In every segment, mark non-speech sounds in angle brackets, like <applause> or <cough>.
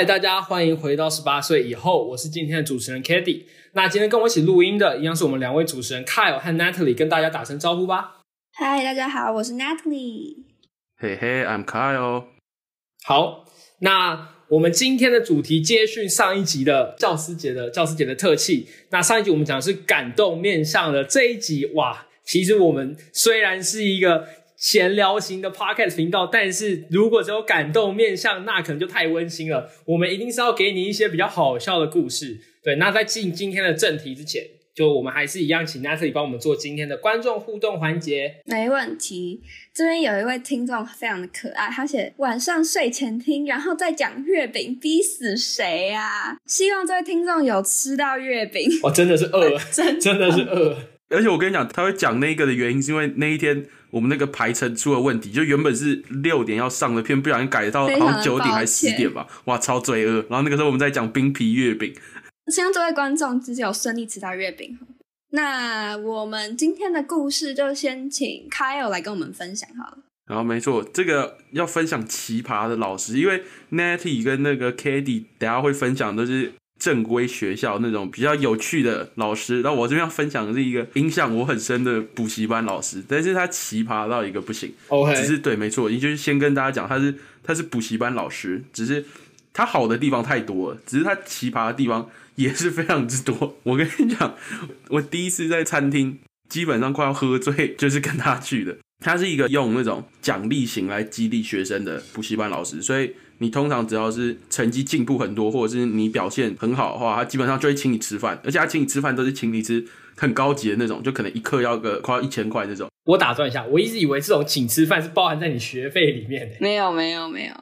嗨，大家欢迎回到十八岁以后，我是今天的主持人 k a d y 那今天跟我一起录音的，一样是我们两位主持人 Kyle 和 Natalie，跟大家打声招呼吧。嗨，大家好，我是 Natalie。嘿嘿，I'm Kyle。好，那我们今天的主题接续上一集的教师节的教师节的特辑。那上一集我们讲的是感动面向的这一集，哇，其实我们虽然是一个。闲聊型的 podcast 频道，但是如果只有感动面向，那可能就太温馨了。我们一定是要给你一些比较好笑的故事。对，那在进今天的正题之前，就我们还是一样，请 Natalie 帮我们做今天的观众互动环节。没问题。这边有一位听众非常的可爱，他写晚上睡前听，然后再讲月饼，逼死谁啊？希望这位听众有吃到月饼。我真的是饿，<laughs> 真真的是饿。而且我跟你讲，他会讲那个的原因，是因为那一天我们那个排程出了问题，就原本是六点要上的片，不小心改到好像九点还是十点吧，哇，超罪恶。然后那个时候我们在讲冰皮月饼，希望这位观众自己有顺利吃到月饼。那我们今天的故事就先请 Kyle 来跟我们分享好了。然后没错，这个要分享奇葩的老师，因为 Natty 跟那个 k a d y 等下会分享都是。正规学校那种比较有趣的老师，那我这边要分享的是一个影响我很深的补习班老师，但是他奇葩到一个不行。OK，只是对，没错，也就是先跟大家讲，他是他是补习班老师，只是他好的地方太多了，只是他奇葩的地方也是非常之多。我跟你讲，我第一次在餐厅基本上快要喝醉，就是跟他去的。他是一个用那种奖励型来激励学生的补习班老师，所以。你通常只要是成绩进步很多，或者是你表现很好的话，他基本上就会请你吃饭，而且他请你吃饭都是请你吃很高级的那种，就可能一克要个快要一千块那种。我打断一下，我一直以为这种请吃饭是包含在你学费里面的。没有，没有，没有。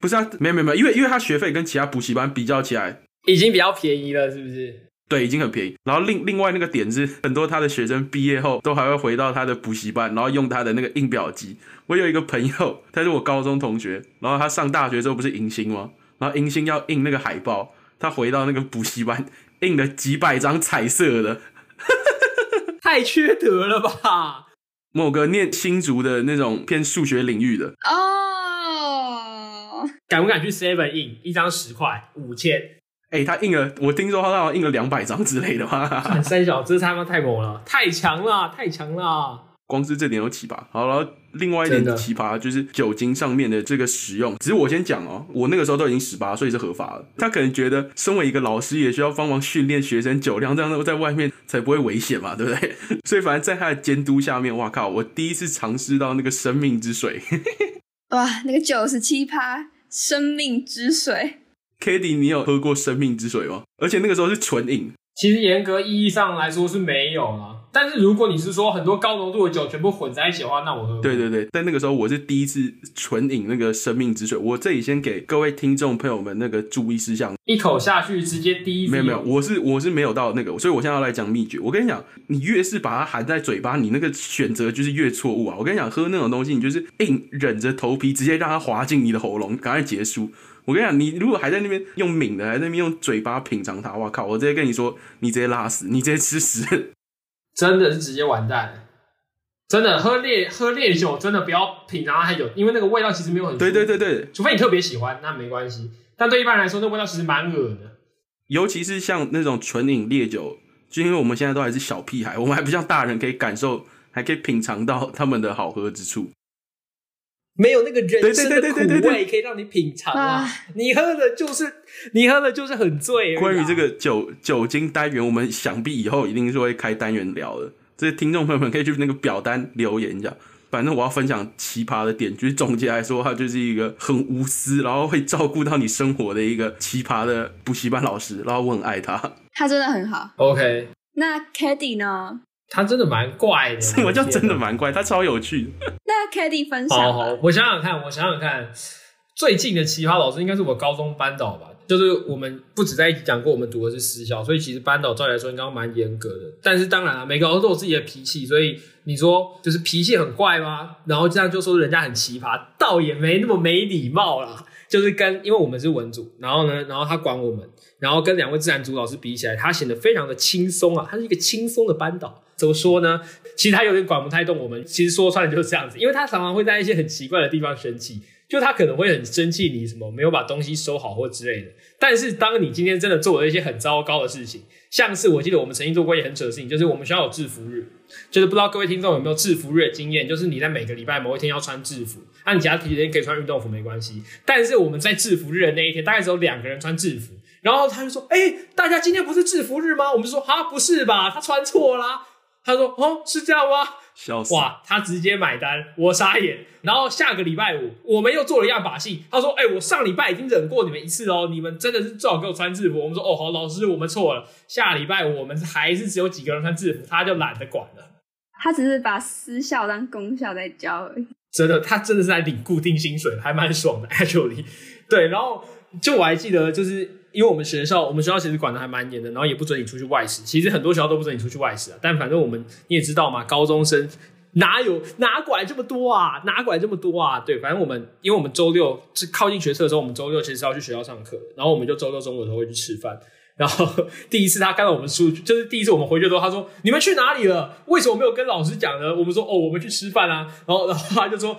不是啊，没有，没有，没有，因为因为他学费跟其他补习班比较起来，已经比较便宜了，是不是？对，已经很便宜。然后另另外那个点是，很多他的学生毕业后都还会回到他的补习班，然后用他的那个印表机。我有一个朋友，他是我高中同学，然后他上大学之后不是迎新吗？然后迎新要印那个海报，他回到那个补习班印了几百张彩色的，<laughs> 太缺德了吧？某个念新竹的那种偏数学领域的哦，敢不敢去 Seven 印一张十块五千？哎，他印了，我听说他好像印了两百张之类的嘛。<laughs> 三小，这他妈太猛了，太强了，太强了！<laughs> 光是这点有奇葩。好了，另外一点奇葩就是酒精上面的这个使用。只是我先讲哦，我那个时候都已经十八岁是合法了。他可能觉得身为一个老师也需要帮忙训练学生酒量，这样在外面才不会危险嘛，对不对？<laughs> 所以反正在他的监督下面，哇靠！我第一次尝试到那个生命之水。哇，那个九十七趴生命之水。K a t i e 你有喝过生命之水吗？而且那个时候是纯饮。其实严格意义上来说是没有了。但是如果你是说很多高浓度的酒全部混在一起的话，那我喝。对对对，但那个时候我是第一次纯饮那个生命之水。我这里先给各位听众朋友们那个注意事项：一口下去直接第一。没有没有，我是我是没有到那个，所以我现在要来讲秘诀。我跟你讲，你越是把它含在嘴巴，你那个选择就是越错误啊！我跟你讲，喝那种东西，你就是硬忍着头皮直接让它滑进你的喉咙，赶快结束。我跟你讲，你如果还在那边用抿的，还在那边用嘴巴品尝它，我靠！我直接跟你说，你直接拉屎，你直接吃屎，真的是直接完蛋。真的喝烈喝烈酒，真的不要品尝太久，因为那个味道其实没有很。对对对对，除非你特别喜欢，那没关系。但对一般人来说，那味道其实蛮恶的。尤其是像那种纯饮烈酒，就因为我们现在都还是小屁孩，我们还不像大人可以感受，还可以品尝到他们的好喝之处。没有那个人生的苦味可以让你品尝啊！你喝的就是你喝的就是很醉。关于这个酒酒精单元，我们想必以后一定是会开单元聊的。这些听众朋友们可以去那个表单留言一下。反正我要分享奇葩的点，就是总结来说，他就是一个很无私，然后会照顾到你生活的一个奇葩的补习班老师。然后我很爱他，他真的很好。OK，那 k a d y 呢？他真的蛮怪的，什么叫真的蛮怪？他超有趣。<laughs> 那 k a t i e 分享。好好，我想想看，我想想看，最近的奇葩老师应该是我高中班导吧。就是我们不止在一起讲过，我们读的是私校，所以其实班导照理来说应该蛮严格的。但是当然了，每个老师都有自己的脾气，所以你说就是脾气很怪吗？然后这样就说人家很奇葩，倒也没那么没礼貌啦。就是跟因为我们是文组，然后呢，然后他管我们，然后跟两位自然组老师比起来，他显得非常的轻松啊。他是一个轻松的班导。怎么说呢？其实他有点管不太动我们。其实说穿了就是这样子，因为他常常会在一些很奇怪的地方生气。就他可能会很生气你什么没有把东西收好或之类的。但是当你今天真的做了一些很糟糕的事情，像是我记得我们曾经做过一件很扯的事情，就是我们学校有制服日，就是不知道各位听众有没有制服日的经验，就是你在每个礼拜某一天要穿制服，那你其他天可以穿运动服没关系。但是我们在制服日的那一天，大概只有两个人穿制服，然后他就说：“哎、大家今天不是制服日吗？”我们就说：“啊，不是吧？他穿错啦。”他说：“哦，是这样吗？”笑死！哇，他直接买单，我傻眼。然后下个礼拜五，我们又做了一样把戏。他说：“哎、我上礼拜已经忍过你们一次哦，你们真的是最好给我穿制服。”我们说：“哦，好，老师，我们错了。下礼拜五我们还是只有几个人穿制服，他就懒得管了。他只是把私校当公校在教而已。真的，他真的是在领固定薪水，还蛮爽的。Actually，对，然后就我还记得，就是因为我们学校，我们学校其实管的还蛮严的，然后也不准你出去外食。其实很多学校都不准你出去外食啊，但反正我们你也知道嘛，高中生哪有哪管这么多啊，哪管这么多啊？对，反正我们因为我们周六是靠近学测的时候，我们周六其实是要去学校上课，然后我们就周六中午的时候会去吃饭。然后 <laughs> 第一次他看到我们出去，就是第一次我们回去的时候，他说：“你们去哪里了？为什么没有跟老师讲呢？”我们说：“哦，我们去吃饭啊。”然后然后他就说：“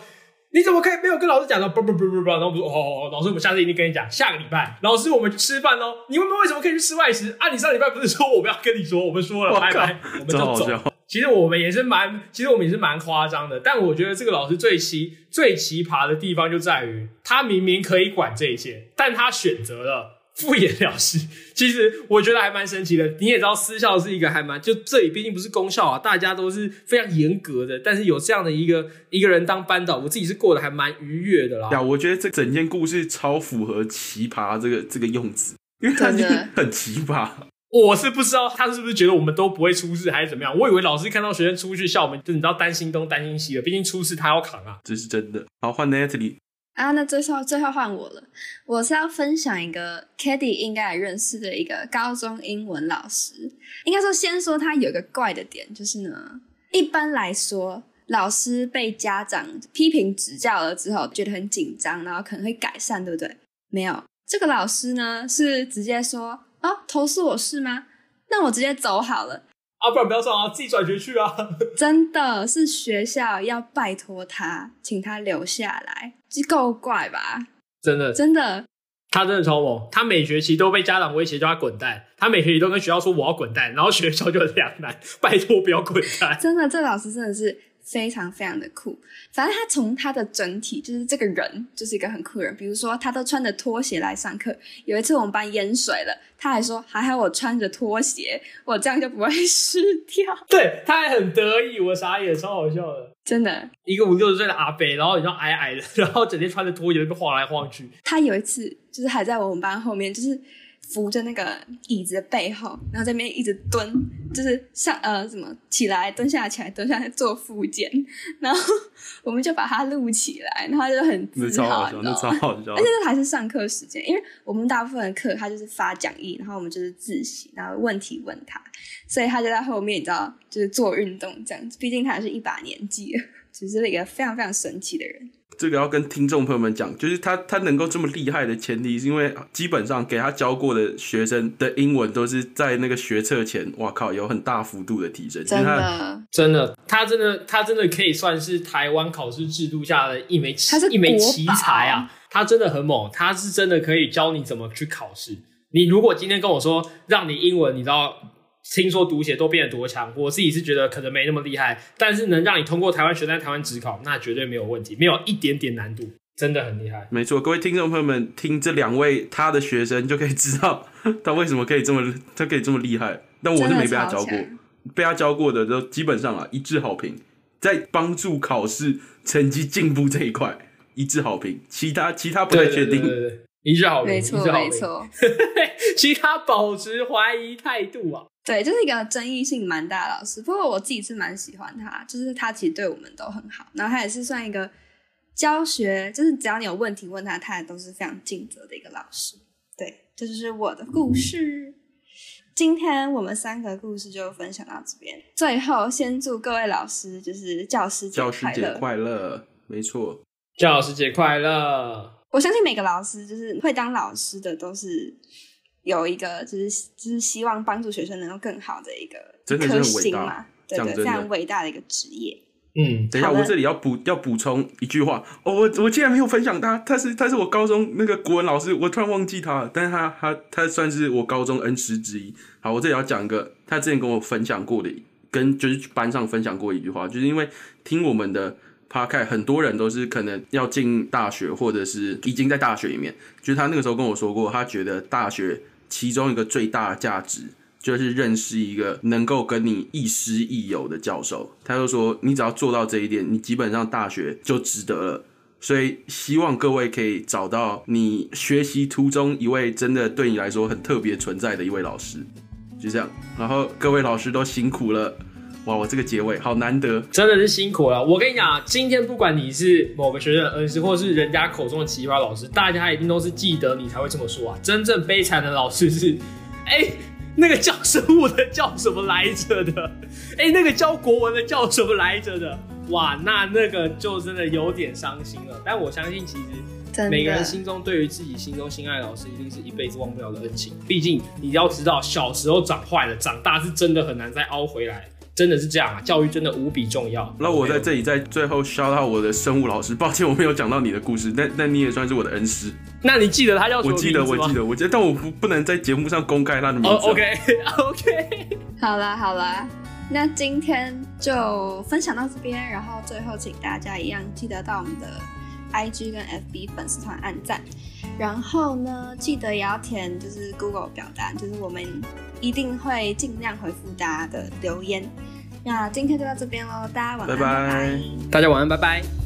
你怎么可以没有跟老师讲呢？”不不不不不，然后我们说：“哦哦，老师，我们下次一定跟你讲。下个礼拜，老师我们去吃饭喽。你们为什么可以去吃外食啊？你上礼拜不是说我们要跟你说？我们说了，拜拜，我们就走。其实我们也是蛮，其实我们也是蛮夸张的。但我觉得这个老师最奇最奇葩的地方就在于，他明明可以管这一切，但他选择了敷衍了事。其实我觉得还蛮神奇的。你也知道，私校是一个还蛮就这里毕竟不是公校啊，大家都是非常严格的。但是有这样的一个一个人当班导，我自己是过得还蛮愉悦的啦。呀，我觉得这整件故事超符合奇葩这个这个用词，因为它就很奇葩。我是不知道他是不是觉得我们都不会出事，还是怎么样。我以为老师看到学生出去校门，就你知道担心东担心西了，毕竟出事他要扛啊。这是真的。好，换 Natalie，啊，那最后最后换我了，我是要分享一个 k a t i e 应该也认识的一个高中英文老师。应该说，先说他有一个怪的点，就是呢，一般来说，老师被家长批评指教了之后，觉得很紧张，然后可能会改善，对不对？没有，这个老师呢是直接说，哦，投诉我是吗？那我直接走好了。啊，不然不要上啊，自己转学去啊。<laughs> 真的是学校要拜托他，请他留下来，这够怪吧？真的，真的，他真的超猛，他每学期都被家长威胁叫他滚蛋，他每学期都跟学校说我要滚蛋，然后学校就很两难，拜托不要滚蛋。真的，这老师真的是非常非常的酷。反正他从他的整体，就是这个人就是一个很酷的人。比如说，他都穿着拖鞋来上课。有一次我们班淹水了，他还说还好我穿着拖鞋，我这样就不会 <laughs> 湿掉。对，他还很得意，我傻眼，超好笑的。真的，一个五六十岁的阿伯，然后你知道矮矮的，然后整天穿着拖鞋在那晃来晃去。他有一次就是还在我们班后面，就是扶着那个椅子的背后，然后在那边一直蹲，就是上呃什么起来蹲下起来蹲下来做复健，然后我们就把他录起来，然后他就很那自豪，超好笑，那你知道吗？超好笑而且。这还是上课时间，因为我们大部分的课他就是发讲义，然后我们就是自习，然后问题问他，所以他就在后面，你知道，就是做运动这样子。毕竟他也是一把年纪了，<laughs> 只是一个非常非常神奇的人。这个要跟听众朋友们讲，就是他他能够这么厉害的前提，是因为基本上给他教过的学生的英文都是在那个学测前，哇靠，有很大幅度的提升。真的，真的，他真的，他真的可以算是台湾考试制度下的一枚他是一枚奇才啊！他真的很猛，他是真的可以教你怎么去考试。你如果今天跟我说让你英文，你知道听说读写都变得多强，我自己是觉得可能没那么厉害，但是能让你通过台湾学在台湾职考，那绝对没有问题，没有一点点难度，真的很厉害。没错，各位听众朋友们，听这两位他的学生就可以知道 <laughs> 他为什么可以这么他可以这么厉害。但我是没被他教过被他教过的都基本上啊一致好评，在帮助考试成绩进步这一块一致好评，其他其他不太确定。对对对对一致好评，没错没，错，<laughs> 其他保持怀疑态度啊。对，就是一个争议性蛮大的老师。不过我自己是蛮喜欢他，就是他其实对我们都很好，然后他也是算一个教学，就是只要你有问题问他，他也都是非常尽责的一个老师。对，这就是我的故事。今天我们三个故事就分享到这边。最后，先祝各位老师就是教师节教师节快乐！快乐，没错，教师节快乐！我相信每个老师就是会当老师的，都是有一个就是就是希望帮助学生能够更好的一个真的是很伟大心嘛，对对，非常伟大的一个职业。嗯，等一下，我这里要补要补充一句话哦，我我竟然没有分享他，他是他是我高中那个国文老师，我突然忘记他了，但是他他他算是我高中恩师之一。好，我这里要讲一个他之前跟我分享过的，跟就是班上分享过一句话，就是因为听我们的 podcast，很多人都是可能要进大学，或者是已经在大学里面，就是他那个时候跟我说过，他觉得大学其中一个最大的价值。就是认识一个能够跟你亦师亦友的教授，他就说你只要做到这一点，你基本上大学就值得了。所以希望各位可以找到你学习途中一位真的对你来说很特别存在的一位老师，就这样。然后各位老师都辛苦了，哇，我这个结尾好难得。真的是辛苦了。我跟你讲，今天不管你是某个学生的恩师，或是人家口中的奇葩老师，大家一定都是记得你才会这么说啊。真正悲惨的老师是，<laughs> 哎、那个教生物的叫什么来着的？<laughs> 哎、那个教国文的叫什么来着的？哇，那那个就真的有点伤心了。但我相信，其实每个人心中对于自己心中心爱的老师，一定是一辈子忘不了的恩情。毕竟你要知道，小时候长坏了，长大是真的很难再凹回来。真的是这样啊，教育真的无比重要。那我在这里在最后 shout out 我的生物老师，抱歉我没有讲到你的故事，但但你也算是我的恩师，那你记得他叫什么我记得名字吗我记得我记得，但我不不能在节目上公开他的名字。哦，OK <laughs> OK，好啦好啦，那今天就分享到这边，然后最后请大家一样记得到我们的 IG 跟 FB 粉丝团按赞，然后呢记得也要填就是 Google 表单，就是我们一定会尽量回复大家的留言。那今天就到这边喽，大家晚安，拜拜大家晚安，拜拜。